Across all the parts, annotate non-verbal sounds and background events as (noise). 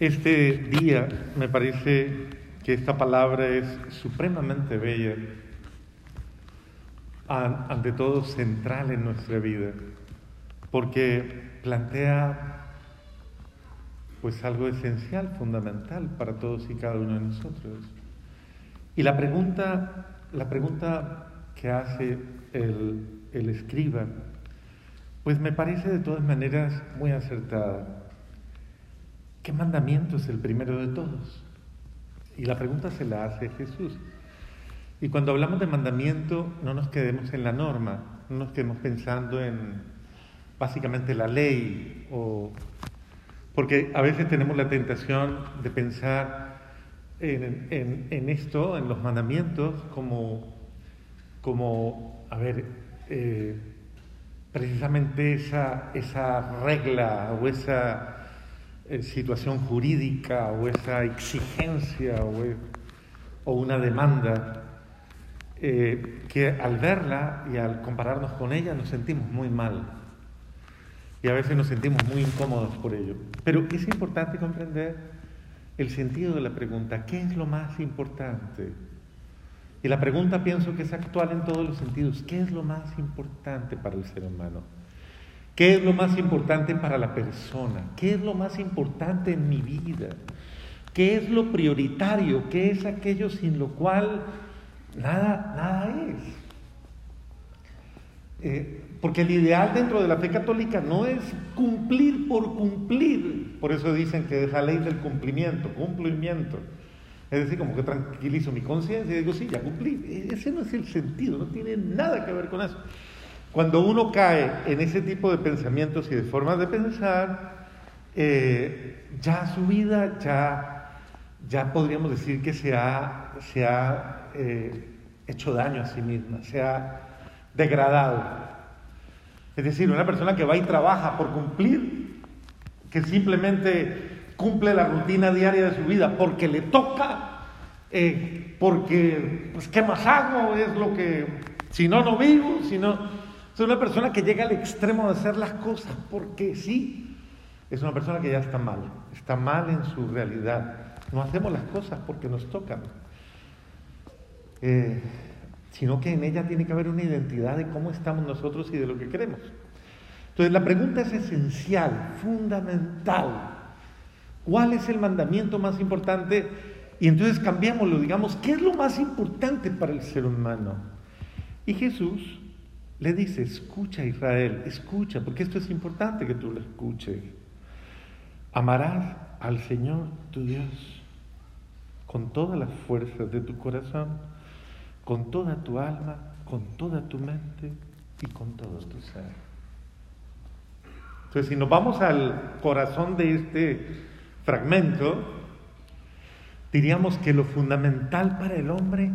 Este día me parece que esta palabra es supremamente bella, ante todo central en nuestra vida, porque plantea pues algo esencial, fundamental para todos y cada uno de nosotros. Y la pregunta, la pregunta que hace el, el escriba, pues me parece de todas maneras muy acertada. ¿Qué mandamiento es el primero de todos? Y la pregunta se la hace Jesús. Y cuando hablamos de mandamiento, no nos quedemos en la norma, no nos quedemos pensando en básicamente la ley, o, porque a veces tenemos la tentación de pensar en, esto, en los mandamientos, como, como a ver, eh, precisamente esa, esa regla o esa situación jurídica o esa exigencia o, e, una demanda eh, que al verla y al compararnos con ella nos sentimos muy mal y a veces nos sentimos muy incómodos por ello. Pero es importante comprender el sentido de la pregunta, ¿qué es lo más importante? Y la pregunta pienso que es actual en todos los sentidos, ¿qué es lo más importante para el ser humano? ¿Qué es lo más importante para la persona? ¿Qué es lo más importante en mi vida? ¿Qué es lo prioritario? ¿Qué es aquello sin lo cual nada, nada es? Eh, porque el ideal dentro de la fe católica no es cumplir por cumplir. Por eso dicen que es la ley del cumplimiento, cumplimiento. Es decir, como que tranquilizo mi conciencia y digo, sí, ya cumplí. Ese no es el sentido, no tiene nada que ver con eso. Cuando uno cae en ese tipo de pensamientos y de formas de pensar, eh, ya su vida, ya, ya podríamos decir que se ha, se ha eh, hecho daño a sí misma, se ha degradado. Es decir, una persona que va y trabaja por cumplir, que simplemente cumple la rutina diaria de su vida porque le toca, eh, porque, pues, ¿qué más hago? Es lo que, si no, no vivo, si no es una persona que llega al extremo de hacer las cosas porque sí. Es una persona que ya está mal, está mal en su realidad. No hacemos las cosas porque nos tocan, eh, sino que en ella tiene que haber una identidad de cómo estamos nosotros y de lo que queremos. Entonces la pregunta es esencial, fundamental. ¿Cuál es el mandamiento más importante? Y entonces cambiámoslo, digamos, ¿qué es lo más importante para el ser humano? Y Jesús le dice, escucha Israel, escucha, porque esto es importante que tú lo escuches. Amarás al Señor tu Dios con todas las fuerzas de tu corazón, con toda tu alma, con toda tu mente y con todo tu ser. Entonces, si nos vamos al corazón de este fragmento, diríamos que lo fundamental para el hombre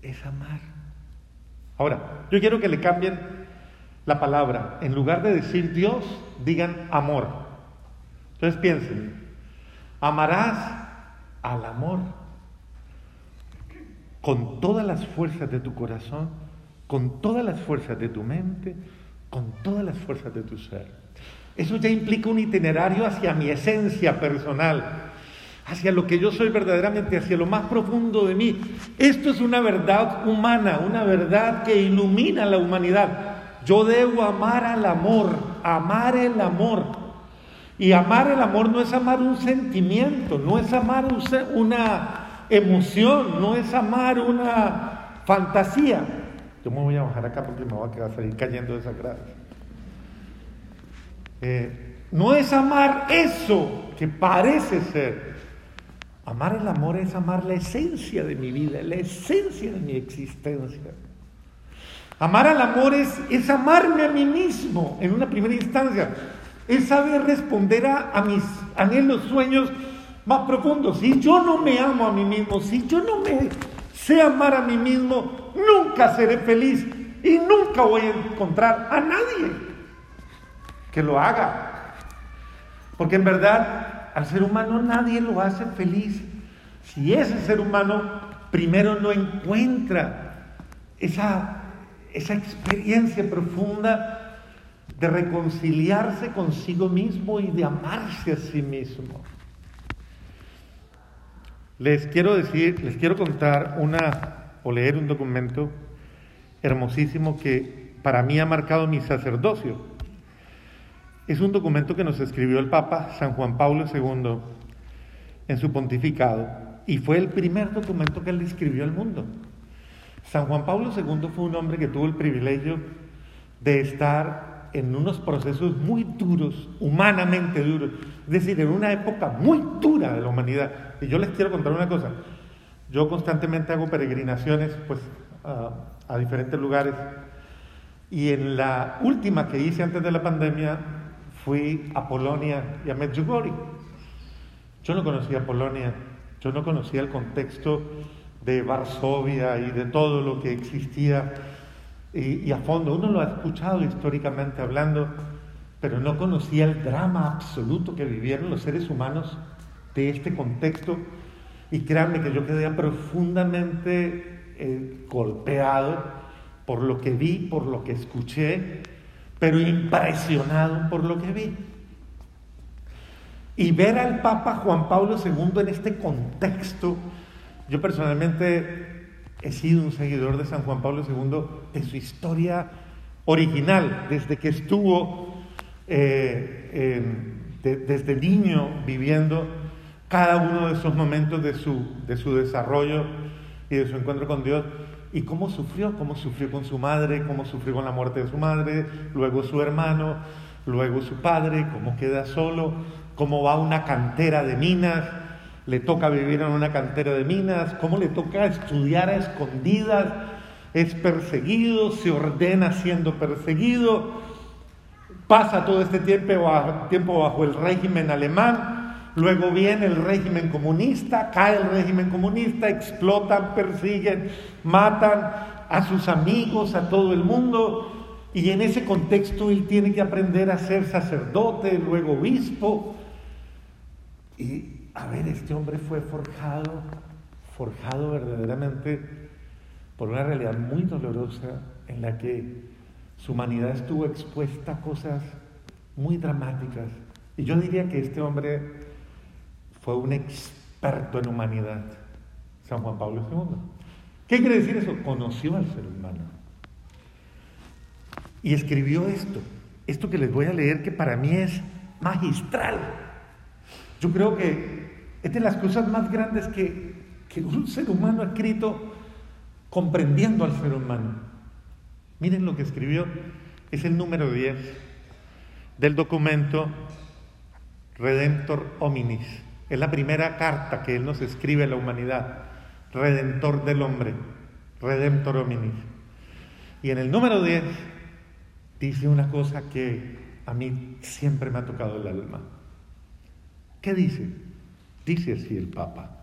es amar. Ahora, yo quiero que le cambien la palabra. En lugar de decir Dios, digan amor. Entonces piensen, amarás al amor con todas las fuerzas de tu corazón, con todas las fuerzas de tu mente, con todas las fuerzas de tu ser. Eso ya implica un itinerario hacia mi esencia personal, hacia lo que yo soy verdaderamente, hacia lo más profundo de mí. Esto es una verdad humana, una verdad que ilumina la humanidad. Yo debo amar al amor, amar el amor. Y amar el amor no es amar un sentimiento, no es amar una emoción, no es amar una fantasía. Yo me voy a bajar acá porque me voy a quedar salir cayendo de esa gracia. Eh, no es amar eso que parece ser, Amar el amor es amar la esencia de mi vida, la esencia de mi existencia. Amar al amor es, es amarme a mí mismo en una primera instancia. Es saber responder a, a mis anhelos, sueños más profundos. Si yo no me amo a mí mismo, si yo no me sé amar a mí mismo, nunca seré feliz y nunca voy a encontrar a nadie que lo haga. Porque en verdad al ser humano nadie lo hace feliz. Si ese ser humano primero no encuentra esa, esa experiencia profunda de reconciliarse consigo mismo y de amarse a sí mismo. Les quiero decir, les quiero contar una o leer un documento hermosísimo que para mí ha marcado mi sacerdocio. Es un documento que nos escribió el Papa San Juan Pablo II en su pontificado y fue el primer documento que él escribió al mundo. San Juan Pablo II fue un hombre que tuvo el privilegio de estar en unos procesos muy duros, humanamente duros, es decir, en una época muy dura de la humanidad. Y yo les quiero contar una cosa, yo constantemente hago peregrinaciones pues, a, a diferentes lugares y en la última que hice antes de la pandemia fui a Polonia y a Medjugorje. Yo no conocía Polonia, yo no conocía el contexto de Varsovia y de todo lo que existía y, a fondo. Uno lo ha escuchado históricamente hablando, pero no conocía el drama absoluto que vivieron los seres humanos de este contexto. Y créanme que yo quedé profundamente eh, golpeado por lo que vi, por lo que escuché, pero impresionado por lo que vi. Y ver al Papa Juan Pablo II en este contexto yo personalmente he sido un seguidor de San Juan Pablo II en su historia original, desde que estuvo eh, desde niño viviendo cada uno de esos momentos de su, de su desarrollo y de su encuentro con Dios y cómo sufrió, cómo sufrió con su madre, cómo sufrió con la muerte de su madre, luego su hermano, luego su padre, cómo queda solo, cómo va a una cantera de minas, le toca vivir en una cantera de minas, cómo le toca estudiar a escondidas, es perseguido, se ordena siendo perseguido, pasa todo este tiempo bajo, tiempo bajo el régimen alemán, luego viene el régimen comunista, cae el régimen comunista, explotan, persiguen, matan a sus amigos, a todo el mundo, y en ese contexto él tiene que aprender a ser sacerdote, luego obispo, y a ver, este hombre fue forjado, forjado verdaderamente por una realidad muy dolorosa en la que su humanidad estuvo expuesta a cosas muy dramáticas. Y yo diría que este hombre fue un experto en humanidad, San Juan Pablo II. ¿Qué quiere decir eso? Conoció al ser humano. Y escribió esto, esto que les voy a leer que para mí es magistral. Yo creo que es de las cosas más grandes que, un ser humano ha escrito comprendiendo al ser humano. Miren lo que escribió, es el número 10 del documento Redentor Hominis. Es la primera carta que él nos escribe a la humanidad, Redentor del hombre, Redentor Hominis. Y en el número 10 dice una cosa que a mí siempre me ha tocado el alma. ¿Qué dice? Dice así el Papa.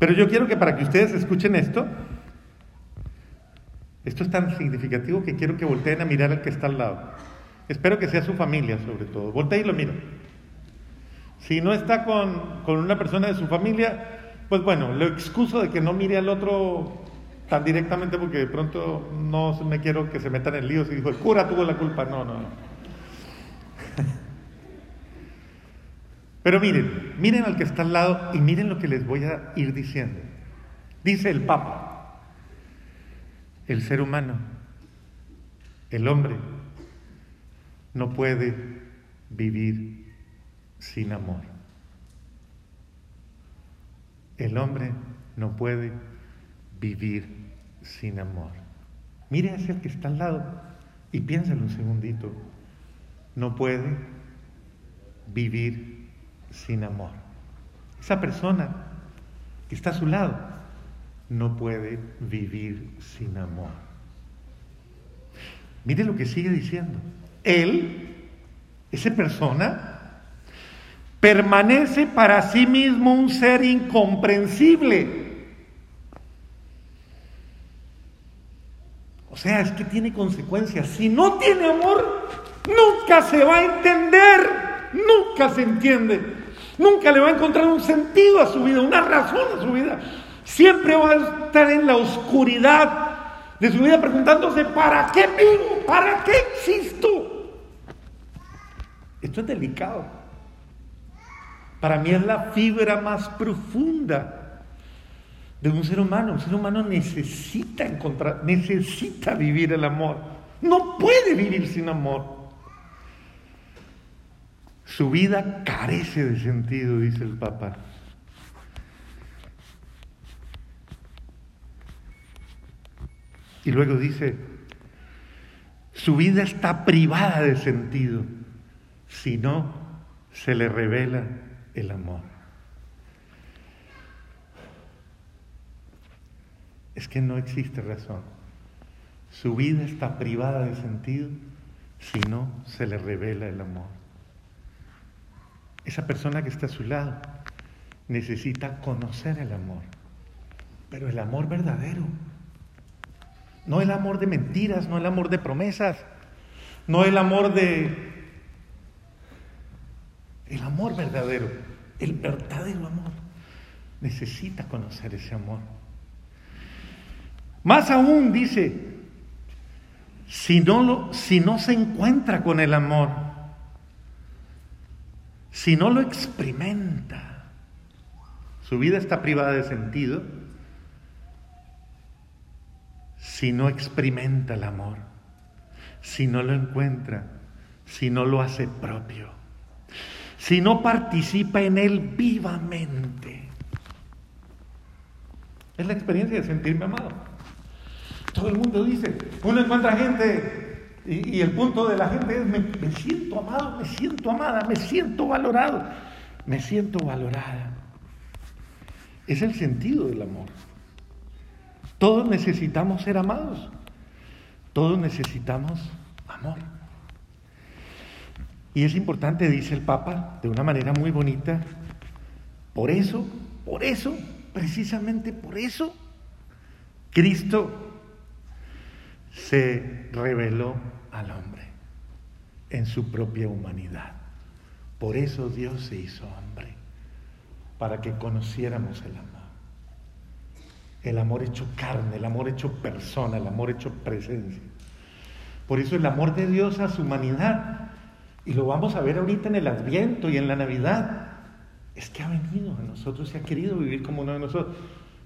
Pero yo quiero que para que ustedes escuchen esto, esto es tan significativo que quiero que volteen a mirar al que está al lado. Espero que sea su familia sobre todo. Voltea y lo mira. Si no está con, con una persona de su familia, pues bueno, lo excuso de que no mire al otro tan directamente porque de pronto no me quiero que se metan en líos y dijo, el cura tuvo la culpa. No, no, no. Pero miren, miren al que está al lado y miren lo que les voy a ir diciendo. Dice el Papa, el ser humano, el hombre, no puede vivir sin amor. El hombre no puede vivir sin amor. Mire hacia el que está al lado y piénsalo un segundito. No puede vivir sin amor. Esa persona que está a su lado no puede vivir sin amor. Mire lo que sigue diciendo. Él, esa persona, permanece para sí mismo un ser incomprensible. O sea, es que tiene consecuencias. Si no tiene amor, nunca se va a entender, nunca se entiende. Nunca le va a encontrar un sentido a su vida, una razón a su vida. Siempre va a estar en la oscuridad de su vida preguntándose, ¿para qué vivo? ¿Para qué existo? Esto es delicado. Para mí es la fibra más profunda de un ser humano. Un ser humano necesita encontrar, necesita vivir el amor. No puede vivir sin amor. Su vida carece de sentido, dice el Papa. Y luego dice, su vida está privada de sentido si no se le revela el amor. Es que no existe razón. Su vida está privada de sentido si no se le revela el amor. Esa persona que está a su lado necesita conocer el amor, pero el amor verdadero no el amor de mentiras, no el amor de promesas, no el amor de... El amor verdadero, el verdadero amor. Necesita conocer ese amor. Más aún dice, si no, si no se encuentra con el amor, si no lo experimenta, su vida está privada de sentido, si no experimenta el amor, si no lo encuentra, si no lo hace propio, si no participa en él vivamente. Es la experiencia de sentirme amado. Todo el mundo dice, uno encuentra gente y, el punto de la gente es, me, siento amado, me siento amada, me siento valorado, me siento valorada. Es el sentido del amor. Todos necesitamos ser amados. Todos necesitamos amor. Y es importante, dice el Papa, de una manera muy bonita, por eso, por eso, precisamente por eso, Cristo se reveló al hombre en su propia humanidad. Por eso Dios se hizo hombre, para que conociéramos el amor el amor hecho carne, el amor hecho persona, el amor hecho presencia. Por eso el amor de Dios a su humanidad, y lo vamos a ver ahorita en el Adviento y en la Navidad, es que ha venido a nosotros y ha querido vivir como uno de nosotros.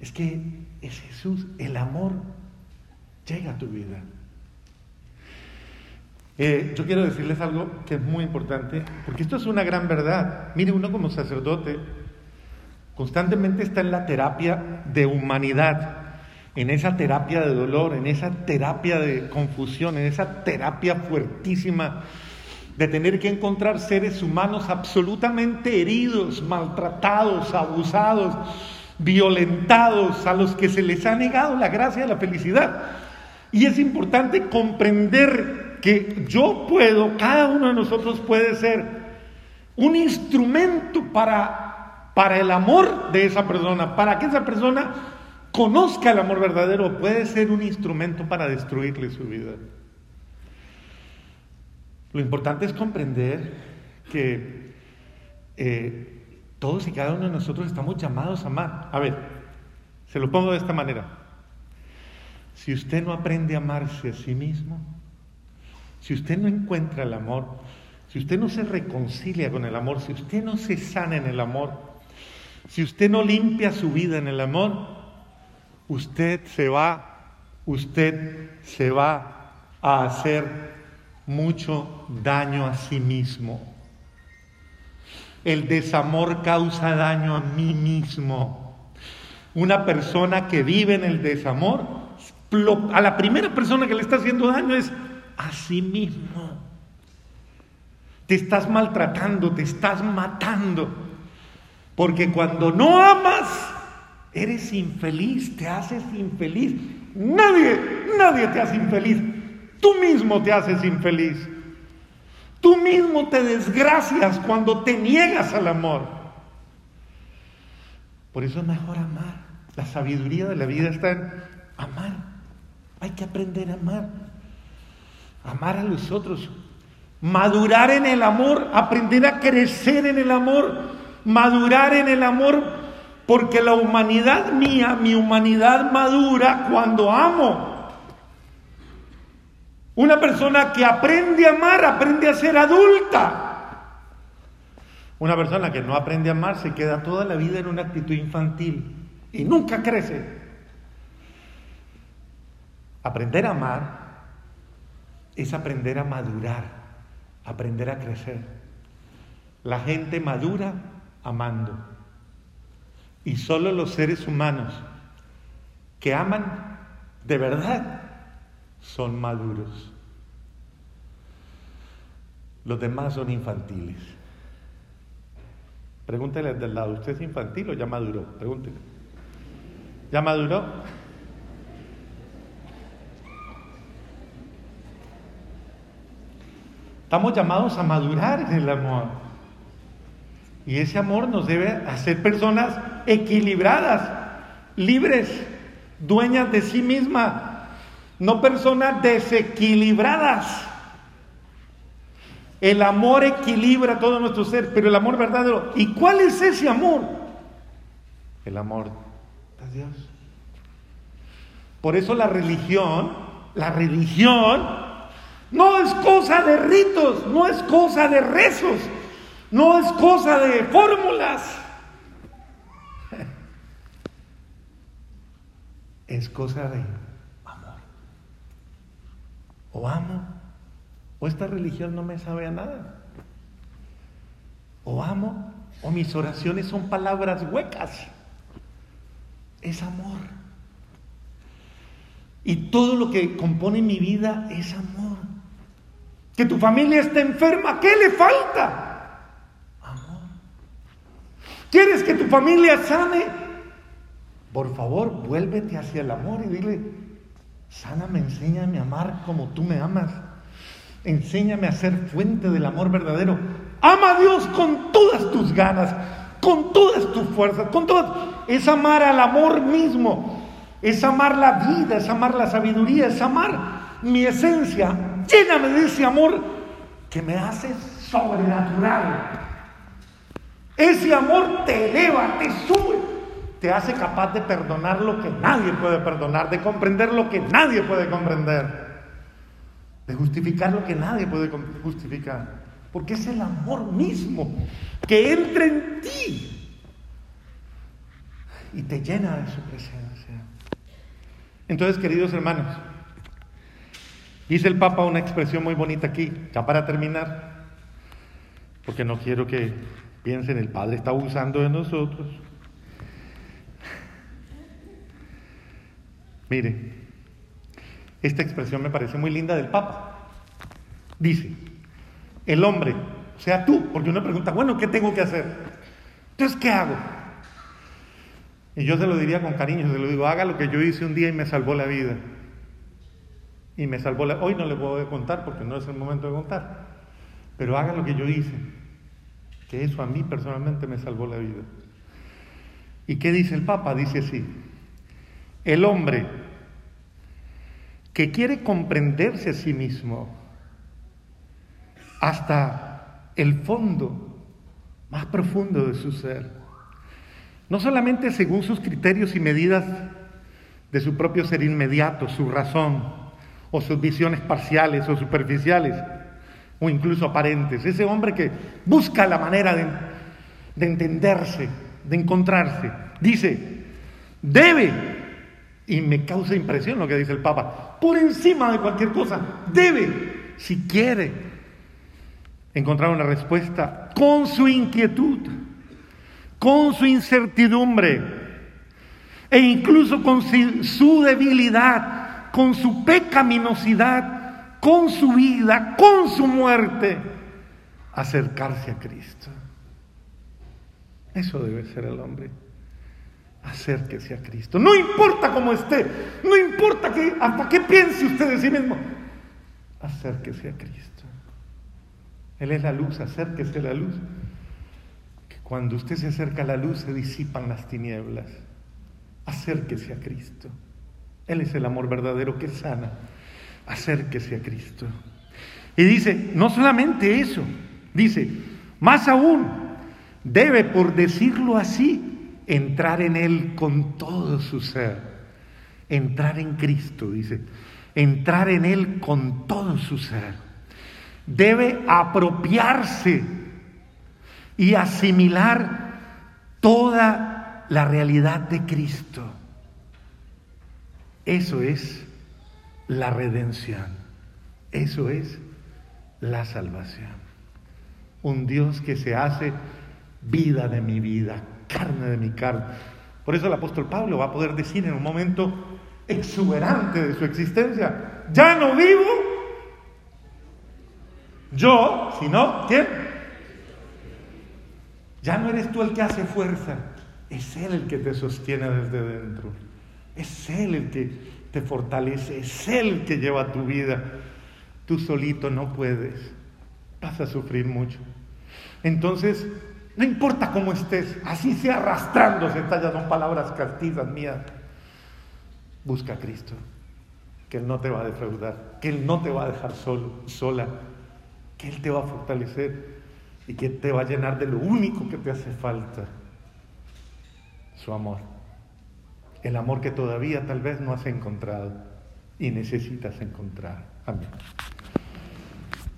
Es que es Jesús, el amor llega a tu vida. Eh, yo quiero decirles algo que es muy importante, porque esto es una gran verdad. Mire, uno como sacerdote, Constantemente está en la terapia de humanidad, en esa terapia de dolor, en esa terapia de confusión, en esa terapia fuertísima de tener que encontrar seres humanos absolutamente heridos, maltratados, abusados, violentados, a los que se les ha negado la gracia de la felicidad. Y es importante comprender que yo puedo, cada uno de nosotros puede ser un instrumento para para el amor de esa persona, para que esa persona conozca el amor verdadero, puede ser un instrumento para destruirle su vida. Lo importante es comprender que eh, todos y cada uno de nosotros estamos llamados a amar. A ver, se lo pongo de esta manera. Si usted no aprende a amarse a sí mismo, si usted no encuentra el amor, si usted no se reconcilia con el amor, si usted no se sana en el amor, si usted no limpia su vida en el amor, usted se va, usted se va a hacer mucho daño a sí mismo. El desamor causa daño a mí mismo. Una persona que vive en el desamor, a la primera persona que le está haciendo daño es a sí mismo. Te estás maltratando, te estás matando. Porque cuando no amas, eres infeliz, te haces infeliz. Nadie, nadie te hace infeliz. Tú mismo te haces infeliz. Tú mismo te desgracias cuando te niegas al amor. Por eso es mejor amar. La sabiduría de la vida está en amar. Hay que aprender a amar. Amar a los otros. Madurar en el amor. Aprender a crecer en el amor madurar en el amor, porque la humanidad mía, mi humanidad madura cuando amo. Una persona que aprende a amar, aprende a ser adulta. Una persona que no aprende a amar se queda toda la vida en una actitud infantil y nunca crece. Aprender a amar es aprender a madurar, aprender a crecer. La gente madura amando. Y solo los seres humanos que aman de verdad son maduros. Los demás son infantiles. Pregúntele del lado, ¿usted es infantil o ya maduró? Pregúntele. ¿Ya maduró? Estamos llamados a madurar en el amor. Y ese amor nos debe hacer personas equilibradas, libres, dueñas de sí mismas, no personas desequilibradas. El amor equilibra todo nuestro ser, pero el amor verdadero. ¿Y cuál es ese amor? El amor de Dios. Por eso la religión, la religión no es cosa de ritos, no es cosa de rezos, no es cosa de fórmulas. (laughs) Es cosa de. O amo o esta religión no me sabe a nada. O amo, o mis oraciones son palabras huecas. Es amor. Y todo lo que compone mi vida es amor. Que tu familia esté enferma, ¿qué le falta? Amor. ¿Quieres que tu familia sane? Por favor, vuélvete hacia el amor y dile, sáname, enséñame a amar como tú me amas. Enséñame a ser fuente del amor verdadero. Ama a Dios con todas tus ganas, con todas tus fuerzas, con todas. Es amar al amor mismo, es amar la vida, es amar la sabiduría, es amar mi esencia. Lléname de ese amor que me hace sobrenatural. Ese amor te eleva, te sube, te hace capaz de perdonar lo que nadie puede perdonar, de comprender lo que nadie puede comprender de justificar lo que nadie puede justificar, porque es el amor mismo que entra en ti y te llena de su presencia. Entonces, queridos hermanos, dice el Papa una expresión muy bonita aquí, ya para terminar, porque no quiero que piensen el Padre está abusando de nosotros. Mire, esta expresión me parece muy linda del Papa. Dice, el hombre, o sea tú, porque uno pregunta, bueno, ¿qué tengo que hacer? Entonces, ¿qué hago? Y yo se lo diría con cariño, se lo digo, haga lo que yo hice un día y me salvó la vida. Y me salvó la... Hoy no le puedo contar porque no es el momento de contar. Pero haga lo que yo hice, que eso a mí personalmente me salvó la vida. ¿Y qué dice el Papa? Dice así, el hombre que quiere comprenderse a sí mismo hasta el fondo más profundo de su ser. No solamente según sus criterios y medidas de su propio ser inmediato, su razón, o sus visiones parciales o superficiales, o incluso aparentes. Ese hombre que busca la manera de, de entenderse, de encontrarse, dice, debe y me causa impresión lo que dice el Papa. Por encima de cualquier cosa, debe, si quiere, encontrar una respuesta con su inquietud, con su incertidumbre e incluso con su debilidad, con su pecaminosidad, con su vida, con su muerte, acercarse a Cristo. Eso debe ser el hombre acérquese a Cristo. No importa cómo esté, no importa que, hasta qué piense usted de sí mismo, acérquese a Cristo. Él es la luz, acérquese a la luz. Que cuando usted se acerca a la luz se disipan las tinieblas. Acérquese a Cristo. Él es el amor verdadero que sana. Acérquese a Cristo. Y dice, no solamente eso, dice, más aún, debe, por decirlo así, entrar en Él con todo su ser, entrar en Cristo, dice, entrar en Él con todo su ser. Debe apropiarse y asimilar toda la realidad de Cristo. Eso es la redención. Eso es la salvación. Un Dios que se hace vida de mi vida, carne de mi carne. Por eso el apóstol Pablo va a poder decir en un momento exuberante de su existencia, ya no vivo yo, sino ¿quién? Ya no eres tú el que hace fuerza, es Él el que te sostiene desde dentro. Es Él el que te fortalece, es Él el que lleva tu vida. Tú solito no puedes, vas a sufrir mucho. Entonces, no importa cómo estés, así sea arrastrándose, estas ya son palabras castizas mías. Busca a Cristo, que Él no te va a defraudar, que Él no te va a dejar solo, sola, que Él te va a fortalecer y que te va a llenar de lo único que te hace falta, su amor. El amor que todavía tal vez no has encontrado y necesitas encontrar. Amén.